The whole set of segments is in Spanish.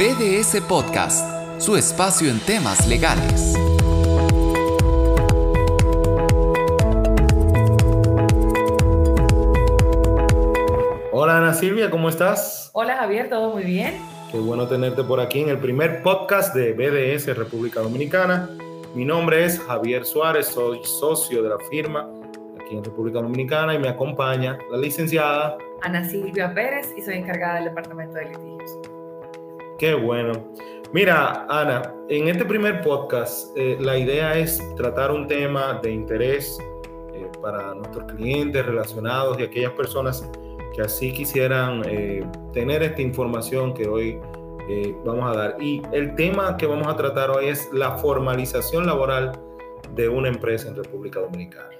BDS Podcast, su espacio en temas legales. Hola Ana Silvia, ¿cómo estás? Hola Javier, todo muy bien. Qué bueno tenerte por aquí en el primer podcast de BDS República Dominicana. Mi nombre es Javier Suárez, soy socio de la firma aquí en República Dominicana y me acompaña la licenciada Ana Silvia Pérez y soy encargada del Departamento de Litigios. Qué bueno. Mira, Ana, en este primer podcast eh, la idea es tratar un tema de interés eh, para nuestros clientes relacionados y aquellas personas que así quisieran eh, tener esta información que hoy vamos a dar. Y el tema que vamos a tratar hoy es la formalización laboral de una empresa en República Dominicana.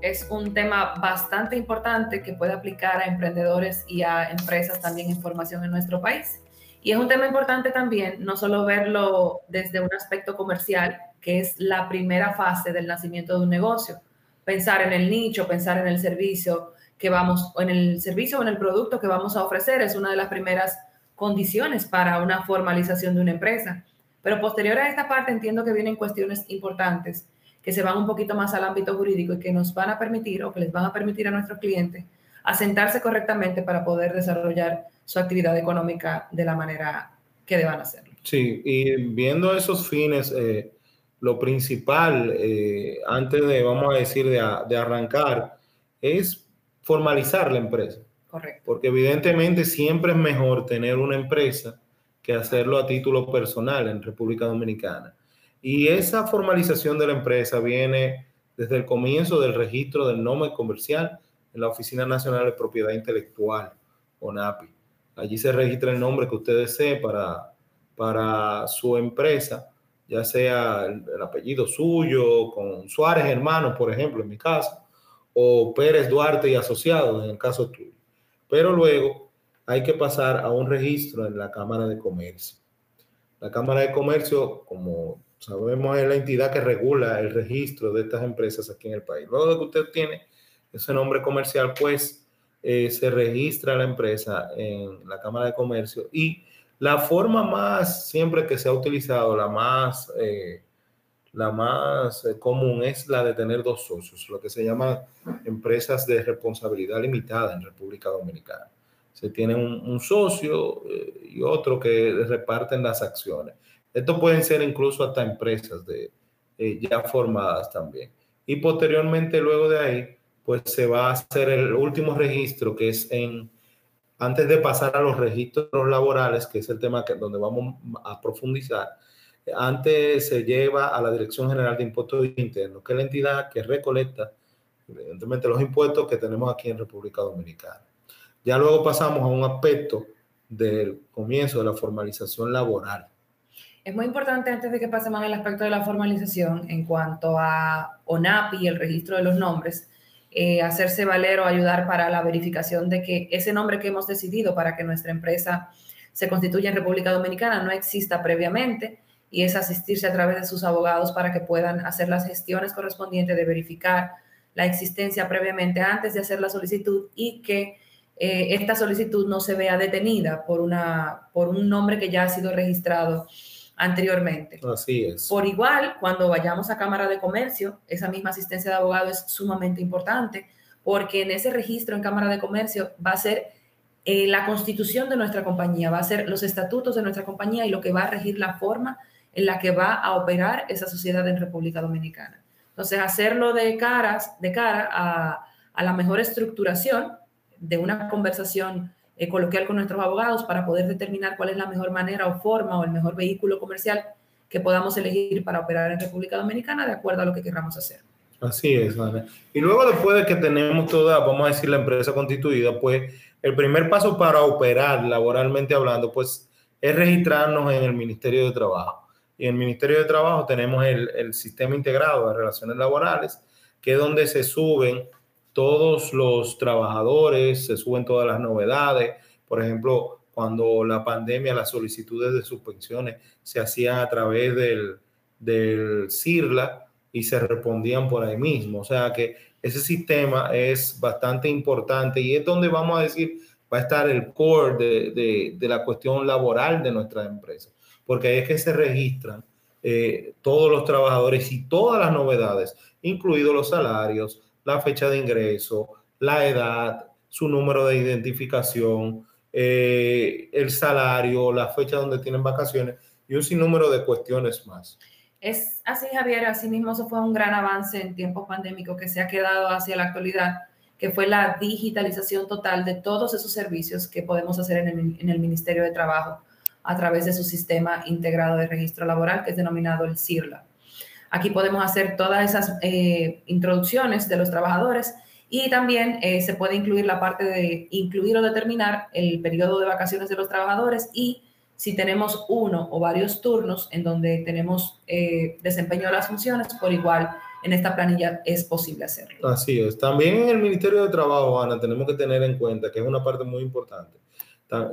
Es un tema bastante importante que puede aplicar a emprendedores y a empresas también en formación en nuestro país. Y es un tema importante también, no solo verlo desde un aspecto comercial, que es la primera fase del nacimiento de un negocio. Pensar en el nicho, pensar en el servicio que vamos, o en el servicio o en el producto que vamos a ofrecer es una de las primeras condiciones para una formalización de una empresa. Pero posterior a esta parte entiendo que vienen cuestiones importantes que se van un poquito más al ámbito jurídico y que nos van a permitir o que les van a permitir a nuestros clientes asentarse correctamente para poder desarrollar su actividad económica de la manera que deban hacerlo. Sí, y viendo esos fines, eh, lo principal, eh, antes de, vamos a decir, de, de, arrancar, es formalizar la empresa. Correcto. Porque evidentemente siempre es mejor tener una empresa que hacerlo a título personal en República Dominicana. Y esa formalización de la empresa viene desde el comienzo del registro del nombre comercial en la Oficina Nacional de Propiedad Intelectual, ONAPI. Allí se registra el nombre que usted desee para, para su empresa, ya sea el, apellido suyo, con Suárez Hermanos, por ejemplo, en mi caso, o Pérez Duarte y Asociados, en el caso tuyo. Pero luego hay que pasar a un registro en la Cámara de Comercio. La Cámara de Comercio, como sabemos, es la entidad que regula el registro de estas empresas aquí en el país. Luego de que usted tiene ese nombre comercial, pues eh, se registra la empresa en la Cámara de Comercio y la forma más siempre que se ha utilizado, la más, eh, la más eh, común es la de tener dos socios, lo que se llama empresas de responsabilidad limitada en República Dominicana. Se tiene un, socio y otro que reparten las acciones. Esto pueden ser incluso hasta empresas de, ya formadas también. Y posteriormente, luego de ahí, pues se va a hacer el último registro, que es en, antes de pasar a los registros laborales, que es el tema que, donde vamos a profundizar, antes se lleva a la Dirección General de Impuestos Internos, que es la entidad que recolecta, evidentemente, los impuestos que tenemos aquí en República Dominicana. Ya luego pasamos a un aspecto del comienzo de la formalización laboral. Es muy importante, antes de que pasemos al aspecto de la formalización, en cuanto a ONAPI, el registro de los nombres, eh, hacerse valer o ayudar para la verificación de que ese nombre que hemos decidido para que nuestra empresa se constituya en República Dominicana no exista previamente y es asistirse a través de sus abogados para que puedan hacer las gestiones correspondientes de verificar la existencia previamente antes de hacer la solicitud y que eh, esta solicitud no se vea detenida por, una, por un nombre que ya ha sido registrado anteriormente. Así es. Por igual, cuando vayamos a Cámara de Comercio, esa misma asistencia de abogado es sumamente importante porque en ese registro en Cámara de Comercio va a ser eh, la constitución de nuestra compañía, va a ser los estatutos de nuestra compañía y lo que va a regir la forma en la que va a operar esa sociedad en República Dominicana. Entonces, hacerlo de, caras, de cara a, a la mejor estructuración de una conversación eh, con nuestros abogados para poder determinar cuál es la mejor manera o forma o el mejor vehículo comercial que podamos elegir para operar en República Dominicana de acuerdo a lo que queramos hacer. Así es, Ana. Y luego después de que tenemos toda, vamos a decir, la empresa constituida, pues el primer paso para operar laboralmente hablando, pues es registrarnos en el Ministerio de Trabajo. Y en el Ministerio de Trabajo tenemos el, el sistema integrado de relaciones laborales, que es donde se suben todos los trabajadores, se suben todas las novedades. Por ejemplo, cuando la pandemia, las solicitudes de suspensiones se hacían a través del, del CIRLA y se respondían por ahí mismo. O sea que ese sistema es bastante importante y es donde vamos a decir, va a estar el core de, de, la cuestión laboral de nuestra empresa, porque ahí es que se registran eh, todos los trabajadores y todas las novedades, incluidos los salarios, la fecha de ingreso, la edad, su número de identificación, eh, el salario, la fecha donde tienen vacaciones y un sinnúmero de cuestiones más. Es así, Javier, así mismo eso fue un gran avance en tiempos pandémicos que se ha quedado hacia la actualidad, que fue la digitalización total de todos esos servicios que podemos hacer en el, en el Ministerio de Trabajo a través de su sistema integrado de registro laboral, que es denominado el CIRLA. Aquí podemos hacer todas esas eh, introducciones de los trabajadores y también eh, se puede incluir la parte de incluir o determinar el periodo de vacaciones de los trabajadores y si tenemos uno o varios turnos en donde tenemos eh, desempeño de las funciones, por igual en esta planilla es posible hacerlo. Así es. También en el Ministerio de Trabajo, Ana, tenemos que tener en cuenta que es una parte muy importante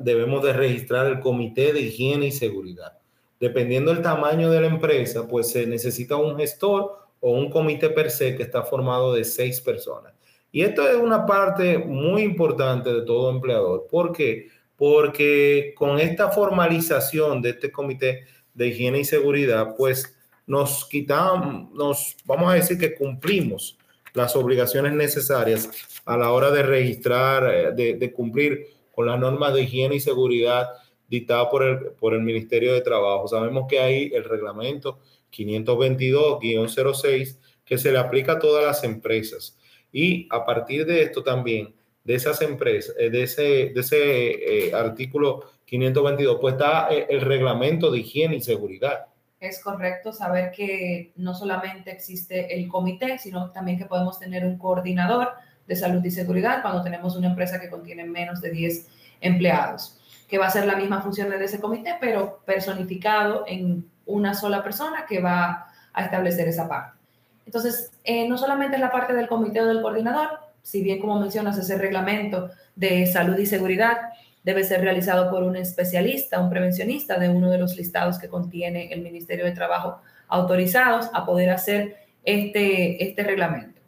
debemos de registrar el comité de higiene y seguridad. Dependiendo del tamaño de la empresa, pues se necesita un gestor o un comité per se que está formado de seis personas. Y esto es una parte muy importante de todo empleador. ¿Por qué? Porque con esta formalización de este comité de higiene y seguridad, pues nos quitamos, nos vamos a decir que cumplimos las obligaciones necesarias a la hora de registrar, eh, de, de cumplir con las normas de higiene y seguridad dictadas por el, por el Ministerio de Trabajo. Sabemos que hay el reglamento 522-06 que se le aplica a todas las empresas. Y a partir de esto también, de esas empresas, eh, de ese, de ese eh, artículo 522, pues está eh, el reglamento de higiene y seguridad. Es correcto saber que no solamente existe el comité, sino también que podemos tener un coordinador de salud y seguridad cuando tenemos una empresa que contiene menos de 10 empleados, que va a ser la misma función de ese comité, pero personificado en una sola persona que va a establecer esa parte. Entonces, eh, no solamente es la parte del comité o del coordinador, si bien como mencionas ese reglamento de salud y seguridad debe ser realizado por un especialista, un prevencionista de uno de los listados que contiene el Ministerio de Trabajo autorizados a poder hacer este, este reglamento.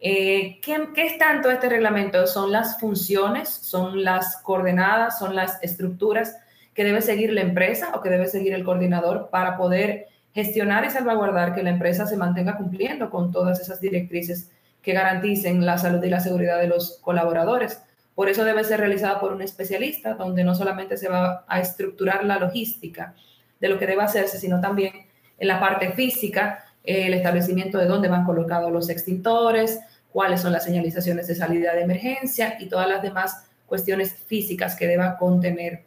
Eh, ¿qué, es tanto este reglamento? Son las funciones, son las coordenadas, son las estructuras que debe seguir la empresa o que debe seguir el coordinador para poder gestionar y salvaguardar que la empresa se mantenga cumpliendo con todas esas directrices que garanticen la salud y la seguridad de los colaboradores. Por eso debe ser realizada por un especialista, donde no solamente se va a estructurar la logística de lo que debe hacerse, sino también en la parte física, el establecimiento de dónde van colocados los extintores, cuáles son las señalizaciones de salida de emergencia y todas las demás cuestiones físicas que deba contener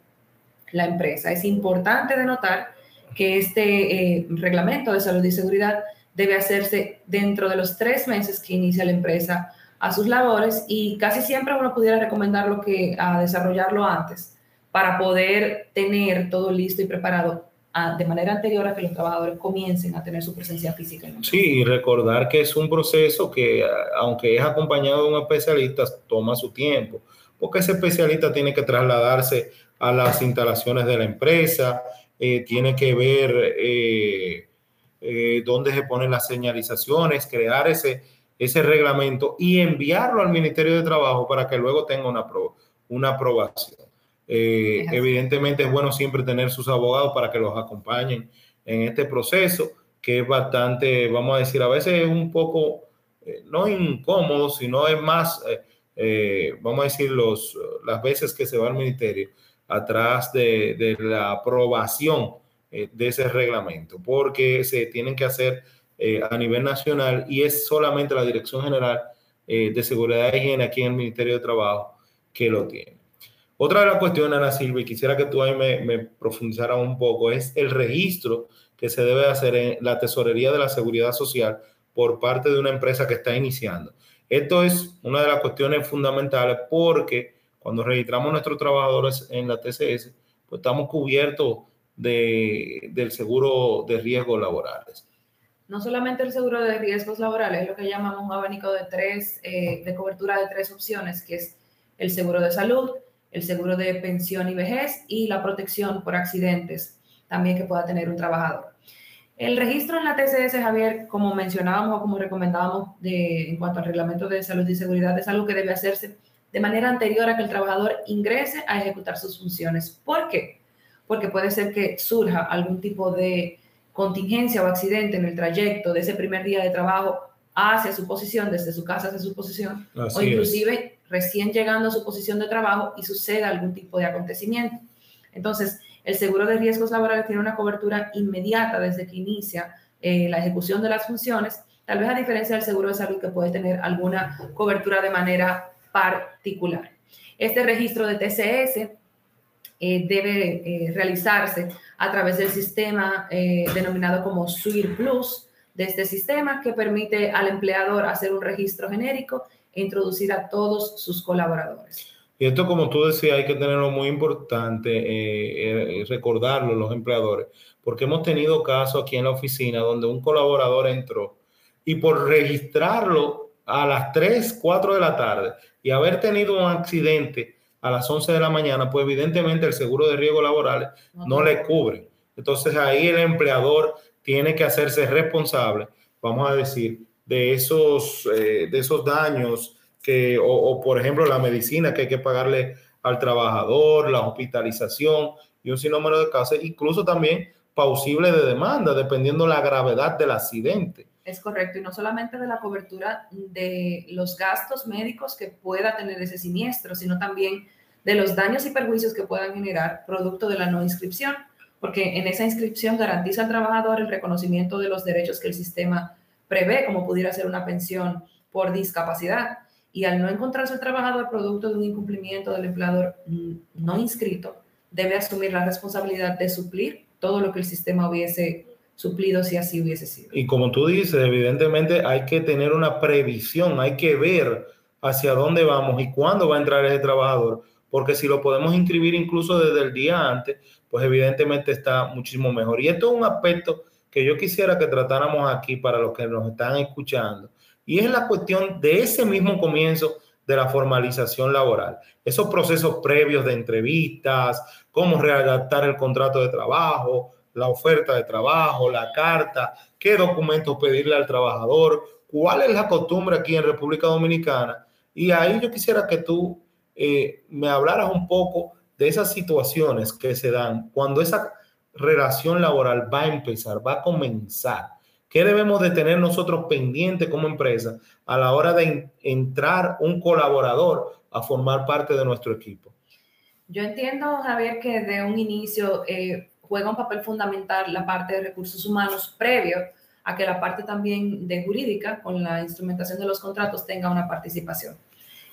la empresa. Es importante denotar que este eh, reglamento de salud y seguridad debe hacerse dentro de los tres meses que inicia la empresa a sus labores y casi siempre uno pudiera recomendarlo que a desarrollarlo antes para poder tener todo listo y preparado de manera anterior a que los trabajadores comiencen a tener su presencia física. En sí, y recordar que es un proceso que, aunque es acompañado de un especialista, toma su tiempo, porque ese especialista tiene que trasladarse a las instalaciones de la empresa, eh, tiene que ver eh, eh, dónde se ponen las señalizaciones, crear ese, ese reglamento y enviarlo al Ministerio de Trabajo para que luego tenga una, una aprobación. Eh, evidentemente es bueno siempre tener sus abogados para que los acompañen en este proceso, que es bastante, vamos a decir, a veces es un poco, eh, no incómodo, sino es más, eh, vamos a decir, los, las veces que se va al ministerio atrás de, de la aprobación de ese reglamento, porque se tienen que hacer a nivel nacional y es solamente la Dirección General de Seguridad y Higiene aquí en el Ministerio de Trabajo que lo tiene. Otra de las cuestiones, Ana Silvia, y quisiera que tú ahí me, me profundizaras un poco, es el registro que se debe hacer en la tesorería de la seguridad social por parte de una empresa que está iniciando. Esto es una de las cuestiones fundamentales porque cuando registramos a nuestros trabajadores en la TCS, pues estamos cubiertos de, del seguro de riesgos laborales. No solamente el seguro de riesgos laborales, es lo que llamamos un abanico de tres, eh, de cobertura de tres opciones, que es el seguro de salud, el seguro de pensión y vejez y la protección por accidentes también que pueda tener un trabajador. El registro en la TCS, Javier, como mencionábamos o como recomendábamos de, en cuanto al reglamento de salud y seguridad, es algo que debe hacerse de manera anterior a que el trabajador ingrese a ejecutar sus funciones. ¿Por qué? Porque puede ser que surja algún tipo de contingencia o accidente en el trayecto de ese primer día de trabajo hacia su posición, desde su casa hacia su posición, o inclusive recién llegando a su posición de trabajo y suceda algún tipo de acontecimiento. Entonces, el seguro de riesgos laborales tiene una cobertura inmediata desde que inicia eh, la ejecución de las funciones, tal vez a diferencia del seguro de salud que puede tener alguna cobertura de manera particular. Este registro de TCS eh, debe eh, realizarse a través del sistema denominado como SUIR Plus, de este sistema que permite al empleador hacer un registro genérico introducir a todos sus colaboradores. Y esto, como tú decías, hay que tenerlo muy importante, eh, eh, recordarlo los empleadores, porque hemos tenido casos aquí en la oficina donde un colaborador entró y por registrarlo a las 3, 4 de la tarde y haber tenido un accidente a las 11 de la mañana, pues evidentemente el seguro de riesgo laboral no, le cubre. Entonces ahí el empleador tiene que hacerse responsable, vamos a decir, de esos, eh, de esos daños que, o, por ejemplo, la medicina que hay que pagarle al trabajador, la hospitalización y un sinnúmero de casos, incluso también pausible de demanda, dependiendo la gravedad del accidente. Es correcto, y no solamente de la cobertura de los gastos médicos que pueda tener ese siniestro, sino también de los daños y perjuicios que puedan generar producto de la no inscripción, porque en esa inscripción garantiza al trabajador el reconocimiento de los derechos que el sistema prevé, como pudiera ser una pensión por discapacidad y al no encontrarse el trabajador producto de un incumplimiento del empleador mm, no inscrito, debe asumir la responsabilidad de suplir todo lo que el sistema hubiese suplido si así hubiese sido. Y como tú dices, evidentemente hay que tener una previsión, hay que ver hacia dónde vamos y cuándo va a entrar ese trabajador, porque si lo podemos inscribir incluso desde el día antes, pues evidentemente está muchísimo mejor. Y esto es un aspecto que yo quisiera que tratáramos aquí para los que nos están escuchando, y es la cuestión de ese mismo comienzo de la formalización laboral. Esos procesos previos de entrevistas, cómo readaptar el contrato de trabajo, la oferta de trabajo, la carta, qué documentos pedirle al trabajador, cuál es la costumbre aquí en República Dominicana. Y ahí yo quisiera que tú eh, me hablaras un poco de esas situaciones que se dan cuando esa relación laboral va a empezar, va a comenzar ¿Qué debemos de tener nosotros pendiente como empresa a la hora de entrar un colaborador a formar parte de nuestro equipo? Yo entiendo, Javier, que de un inicio eh, juega un papel fundamental la parte de recursos humanos previo a que la parte también de jurídica, con la instrumentación de los contratos, tenga una participación.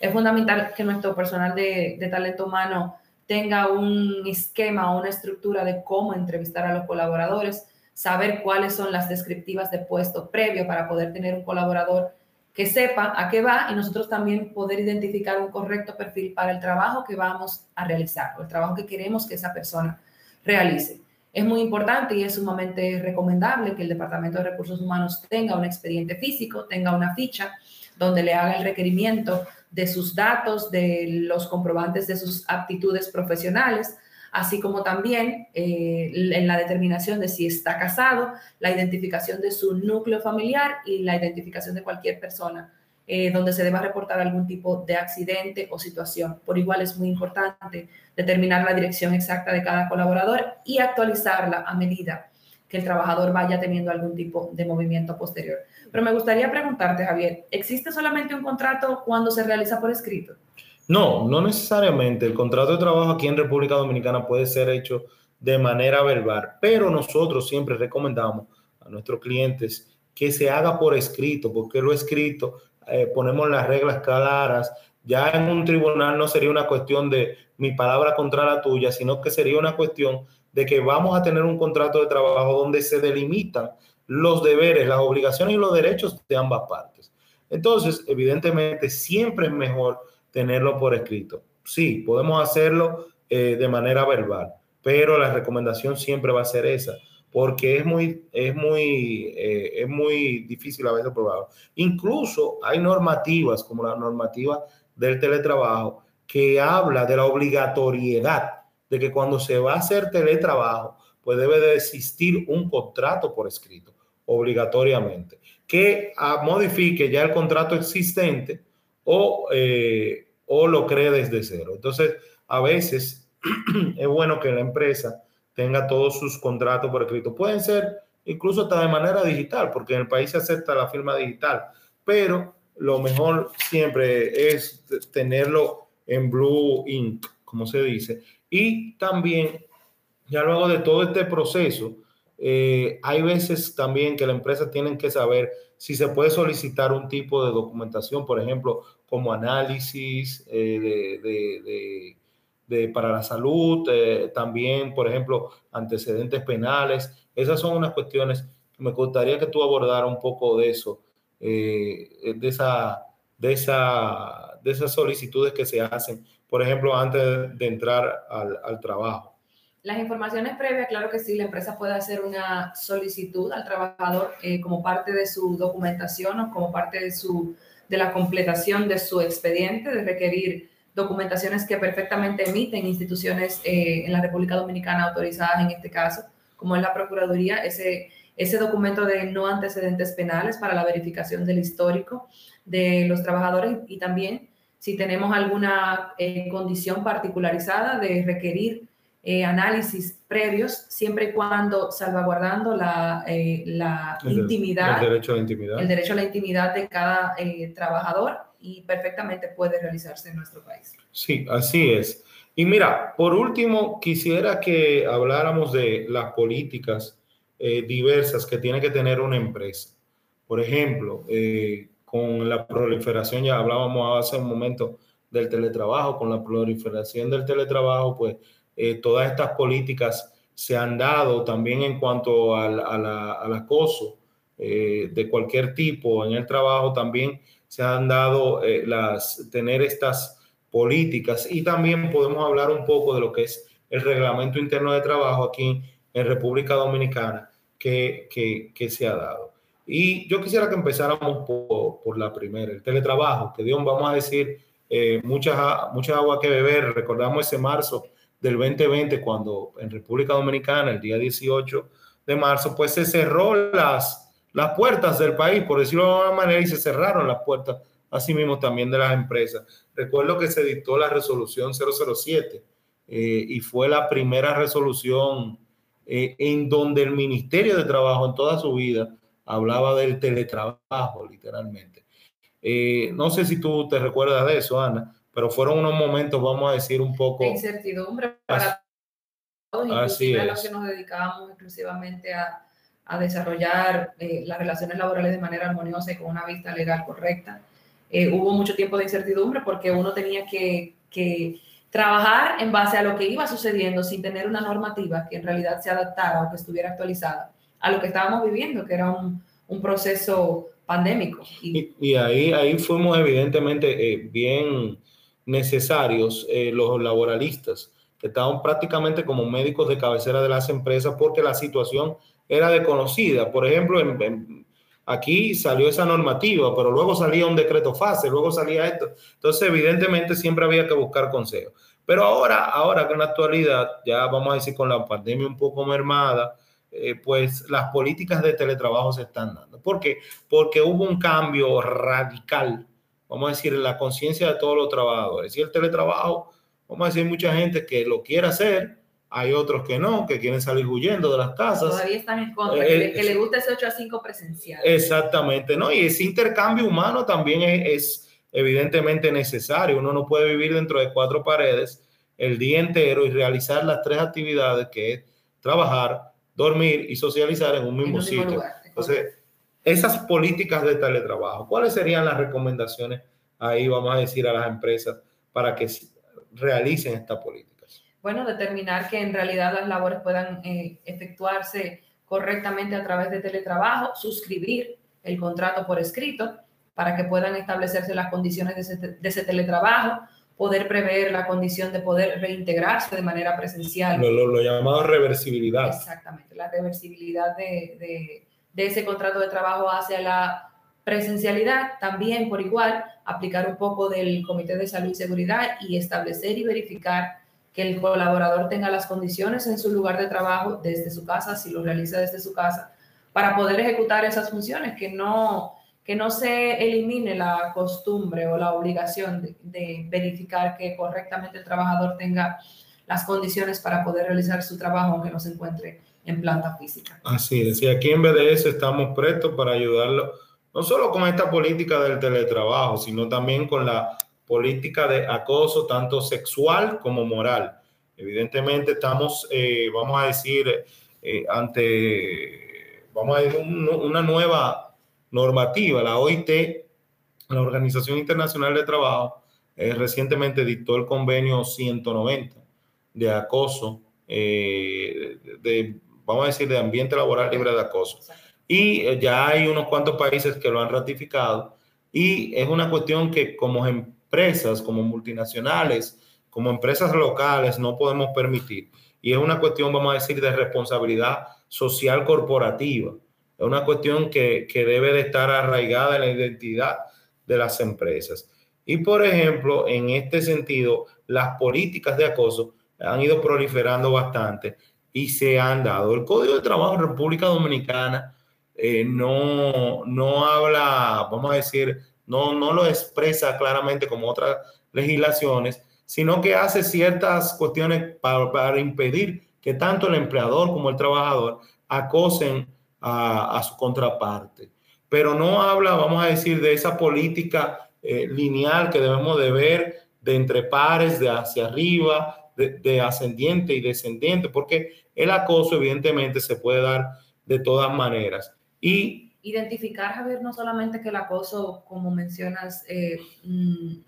Es fundamental que nuestro personal de, de talento humano tenga un esquema o una estructura de cómo entrevistar a los colaboradores, saber cuáles son las descriptivas de puesto previo para poder tener un colaborador que sepa a qué va y nosotros también poder identificar un correcto perfil para el trabajo que vamos a realizar o el trabajo que queremos que esa persona realice. Es muy importante y es sumamente recomendable que el Departamento de Recursos Humanos tenga un expediente físico, tenga una ficha donde le haga el requerimiento de sus datos, de los comprobantes de sus aptitudes profesionales, así como también eh, en la determinación de si está casado, la identificación de su núcleo familiar y la identificación de cualquier persona eh, donde se deba reportar algún tipo de accidente o situación. Por igual es muy importante determinar la dirección exacta de cada colaborador y actualizarla a medida que el trabajador vaya teniendo algún tipo de movimiento posterior. Pero me gustaría preguntarte, Javier, ¿existe solamente un contrato cuando se realiza por escrito? No, no necesariamente. El contrato de trabajo aquí en República Dominicana puede ser hecho de manera verbal, pero nosotros siempre recomendamos a nuestros clientes que se haga por escrito, porque lo escrito eh, ponemos las reglas claras. Ya en un tribunal no sería una cuestión de mi palabra contra la tuya, sino que sería una cuestión de que vamos a tener un contrato de trabajo donde se delimitan los deberes, las obligaciones y los derechos de ambas partes. Entonces, evidentemente, siempre es mejor tenerlo por escrito. Sí, podemos hacerlo eh, de manera verbal, pero la recomendación siempre va a ser esa, porque es muy, es muy, eh, es muy difícil a veces probarlo. Incluso hay normativas, como la normativa del teletrabajo, que habla de la obligatoriedad de que cuando se va a hacer teletrabajo, pues debe de existir un contrato por escrito, obligatoriamente, que ah, modifique ya el contrato existente o eh, o lo cree desde cero. Entonces, a veces es bueno que la empresa tenga todos sus contratos por escrito. Pueden ser incluso hasta de manera digital, porque en el país se acepta la firma digital, pero lo mejor siempre es tenerlo en Blue Ink, como se dice. Y también, ya luego de todo este proceso, eh, hay veces también que la empresa tiene que saber si se puede solicitar un tipo de documentación, por ejemplo, como análisis eh, de, de, para la salud, eh, también, por ejemplo, antecedentes penales. Esas son unas cuestiones que me gustaría que tú abordaras un poco de eso, de, esa, de, esa, de esas solicitudes que se hacen, por ejemplo, antes de entrar al, trabajo. Las informaciones previas, claro que sí, la empresa puede hacer una solicitud al trabajador eh, como parte de su documentación o como parte de, su, de la completación de su expediente, de requerir documentaciones que perfectamente emiten instituciones eh, en la República Dominicana autorizadas en este caso, como es la Procuraduría, ese, ese documento de no antecedentes penales para la verificación del histórico de los trabajadores y también si tenemos alguna eh, condición particularizada de requerir eh, análisis previos, siempre y cuando salvaguardando la, eh, la intimidad, el derecho a la intimidad, el derecho a la intimidad de cada eh, trabajador y perfectamente puede realizarse en nuestro país. Sí, así es. Y mira, por último, quisiera que habláramos de las políticas diversas que tiene que tener una empresa. Por ejemplo, con la proliferación, ya hablábamos hace un momento del teletrabajo, con la proliferación del teletrabajo, pues eh, todas estas políticas se han dado también en cuanto al, al acoso eh, de cualquier tipo en el trabajo, también se han dado eh, las, tener estas políticas y también podemos hablar un poco de lo que es el reglamento interno de trabajo aquí en República Dominicana que, que se ha dado. Y yo quisiera que empezáramos por, por, la primera, el teletrabajo, que Dios, vamos a decir, mucha, mucha agua que beber. Recordamos ese marzo del 2020, cuando en República Dominicana, el día 18 de marzo, pues se cerró las, las puertas del país, por decirlo de alguna manera, y se cerraron las puertas, así mismo también de las empresas. Recuerdo que se dictó la resolución 007 eh, y fue la primera resolución eh, en donde el Ministerio de Trabajo en toda su vida hablaba del teletrabajo, literalmente. Eh, no sé si tú te recuerdas de eso, Ana, pero fueron unos momentos, vamos a decir, un poco... De incertidumbre para todos, inclusive a los que nos dedicábamos exclusivamente a, a desarrollar eh, las relaciones laborales de manera armoniosa y con una vista legal correcta. Eh, hubo mucho tiempo de incertidumbre porque uno tenía que, que, trabajar en base a lo que iba sucediendo sin tener una normativa que en realidad se adaptara o que estuviera actualizada a lo que estábamos viviendo, que era un, un proceso pandémico. Y, ahí, ahí fuimos evidentemente eh, bien necesarios eh, los laboralistas, que estaban prácticamente como médicos de cabecera de las empresas porque la situación era desconocida. Por ejemplo, aquí salió esa normativa, pero luego salía un decreto fase, luego salía esto. Entonces, evidentemente, siempre había que buscar consejos. Pero ahora, ahora que en la actualidad, ya vamos a decir con la pandemia un poco mermada, eh, pues las políticas de teletrabajo se están dando. ¿Por qué? Porque hubo un cambio radical vamos a decir, la conciencia de todos los trabajadores. Y el teletrabajo, vamos a decir, mucha gente que lo quiere hacer, hay otros que no, que quieren salir huyendo de las casas. Todavía están en contra, que, le eh, gusta ese 8 a 5 presencial. Exactamente, ¿no? Y ese intercambio humano también es, es evidentemente necesario. Uno no puede vivir dentro de cuatro paredes el día entero y realizar las tres actividades que es trabajar, dormir y socializar en un mismo, sitio. Entonces, esas políticas de teletrabajo, ¿cuáles serían las recomendaciones ahí, vamos a decir, a las empresas para que realicen estas políticas? Bueno, determinar que en realidad las labores puedan eh, efectuarse correctamente a través de teletrabajo, suscribir el contrato por escrito para que puedan establecerse las condiciones de ese, teletrabajo, poder prever la condición de poder reintegrarse de manera presencial. Lo, lo, llamado reversibilidad. Exactamente, la reversibilidad de de ese contrato de trabajo hacia la presencialidad, también por igual aplicar un poco del Comité de Salud y Seguridad y establecer y verificar que el colaborador tenga las condiciones en su lugar de trabajo desde su casa, si lo realiza desde su casa, para poder ejecutar esas funciones, que no, que no se elimine la costumbre o la obligación de, de, verificar que correctamente el trabajador tenga las condiciones para poder realizar su trabajo aunque no se encuentre en planta física. Así es, y aquí en BDS estamos prestos para ayudarlo, no solo con esta política del teletrabajo, sino también con la política de acoso, tanto sexual como moral. Evidentemente estamos, eh, vamos a decir, eh, ante, vamos a decir, una nueva normativa, la OIT, la Organización Internacional de Trabajo, eh, recientemente dictó el convenio 190 de acoso, de, vamos a decir, de ambiente laboral libre de acoso. Y ya hay unos cuantos países que lo han ratificado y es una cuestión que como empresas, como multinacionales, como empresas locales, no podemos permitir. Y es una cuestión, vamos a decir, de responsabilidad social corporativa. Es una cuestión que, que debe de estar arraigada en la identidad de las empresas. Y, por ejemplo, en este sentido, las políticas de acoso han ido proliferando bastante y se han dado. El Código de Trabajo en República Dominicana eh, no, no habla, vamos a decir, no, no lo expresa claramente como otras legislaciones, sino que hace ciertas cuestiones para, para impedir que tanto el empleador como el trabajador acosen a, su contraparte. Pero no habla, vamos a decir, de esa política eh, lineal que debemos de ver de entre pares, de hacia arriba, de, de, ascendiente y descendiente, porque el acoso evidentemente se puede dar de todas maneras. Y identificar, Javier, no solamente que el acoso, como mencionas, eh, mm,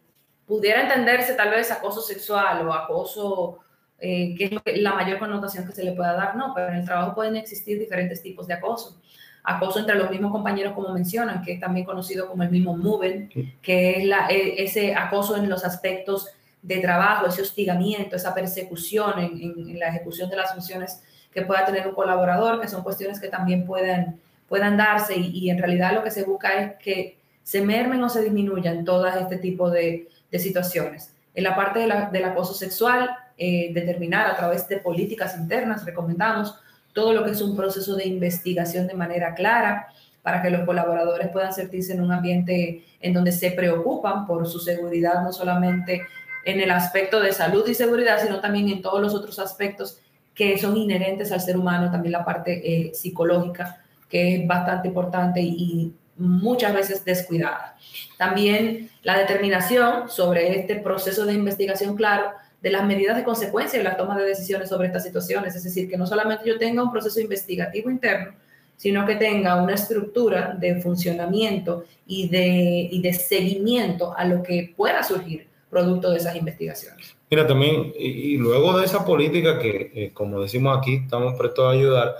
pudiera entenderse tal vez acoso sexual o acoso, eh, que es la mayor connotación que se le pueda dar, no, pero en el trabajo pueden existir diferentes tipos de acoso. Acoso entre los mismos compañeros, como mencionan, que es también conocido como el mismo moving, que es la, e, ese acoso en los aspectos de trabajo, ese hostigamiento, esa persecución en, en, en la ejecución de las funciones que pueda tener un colaborador, que son cuestiones que también pueden puedan darse y, y, en realidad lo que se busca es que se mermen o se disminuyan todas este tipo de, de situaciones. En la parte de la, del acoso sexual, eh, determinar a través de políticas internas, recomendamos todo lo que es un proceso de investigación de manera clara para que los colaboradores puedan sentirse en un ambiente en donde se preocupan por su seguridad, no solamente en el aspecto de salud y seguridad, sino también en todos los otros aspectos que son inherentes al ser humano, también la parte eh, psicológica que es bastante importante y, muchas veces descuidada. También la determinación sobre este proceso de investigación, claro, de las medidas de consecuencia y la toma de decisiones sobre estas situaciones. Es decir, que no solamente yo tenga un proceso investigativo interno, sino que tenga una estructura de funcionamiento y de, y de seguimiento a lo que pueda surgir producto de esas investigaciones. Mira, también, y, y luego de esa política que, eh, como decimos aquí, estamos prestos a ayudar,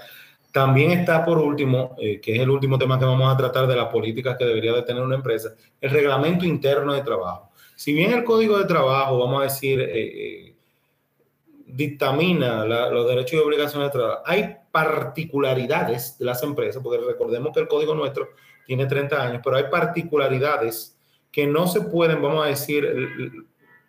también está por último, eh, que es el último tema que vamos a tratar de las políticas que debería de tener una empresa, el reglamento interno de trabajo. Si bien el código de trabajo, vamos a decir, eh, eh, dictamina los derechos y obligaciones de trabajo, hay particularidades de las empresas, porque recordemos que el código nuestro tiene 30 años, pero hay particularidades que no se pueden, vamos a decir,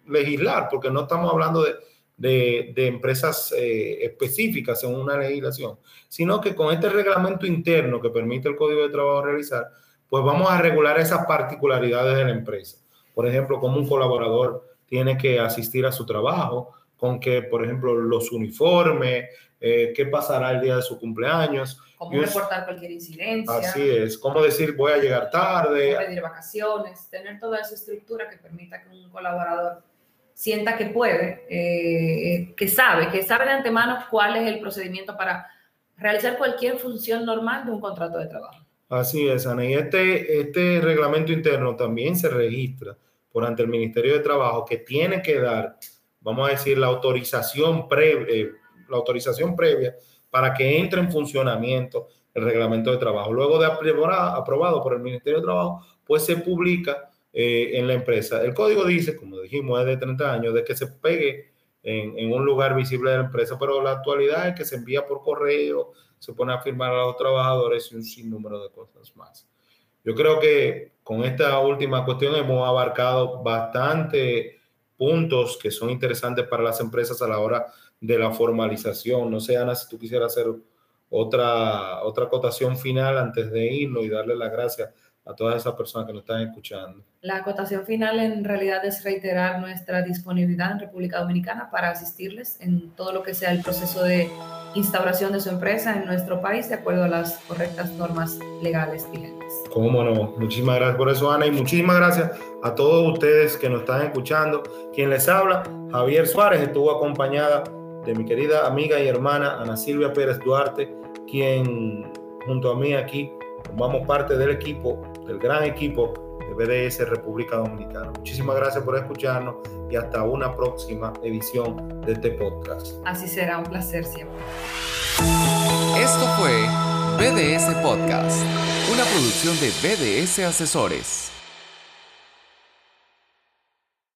legislar, porque no estamos hablando de, de, de empresas eh, específicas en una legislación, sino que con este reglamento interno que permite el Código de Trabajo realizar, pues vamos a regular esas particularidades de la empresa. Por ejemplo, cómo un colaborador tiene que asistir a su trabajo, con que, por ejemplo, los uniformes, eh, qué pasará el día de su cumpleaños. Cómo reportar cualquier incidencia. Así es, cómo decir voy a llegar tarde. Pedir vacaciones, tener toda esa estructura que permita que un colaborador sienta que puede, eh, que sabe, que sabe de antemano cuál es el procedimiento para realizar cualquier función normal de un contrato de trabajo. Así es, Ana. Y este, este reglamento interno también se registra por ante el Ministerio de Trabajo que tiene que dar, vamos a decir, la autorización, previa, eh, la autorización previa para que entre en funcionamiento el reglamento de trabajo. Luego de aprobado por el Ministerio de Trabajo, pues se publica eh, en la empresa. El código dice, como dijimos, es de 30 años, de que se pegue en, en, un lugar visible de la empresa, pero la actualidad es que se envía por correo, se pone a firmar a los trabajadores y un sinnúmero de cosas más. Yo creo que con esta última cuestión hemos abarcado bastante puntos que son interesantes para las empresas a la hora de la formalización. No sé, Ana, si tú quisieras hacer otra, otra acotación final antes de irnos y darle las gracias a todas esas personas que nos están escuchando. La acotación final en realidad es reiterar nuestra disponibilidad en República Dominicana para asistirles en todo lo que sea el proceso de instauración de su empresa en nuestro país de acuerdo a las correctas normas legales vigentes. Cómo no, muchísimas gracias por eso, Ana, y muchísimas gracias a todos ustedes que nos están escuchando. Quien les habla, Javier Suárez, estuvo acompañada de mi querida amiga y hermana Ana Silvia Pérez Duarte, quien junto a mí aquí formamos parte del equipo, del gran equipo de BDS República Dominicana. Muchísimas gracias por escucharnos y hasta una próxima edición de este podcast. Así será, un placer siempre. Esto fue BDS Podcast, una producción de BDS Asesores.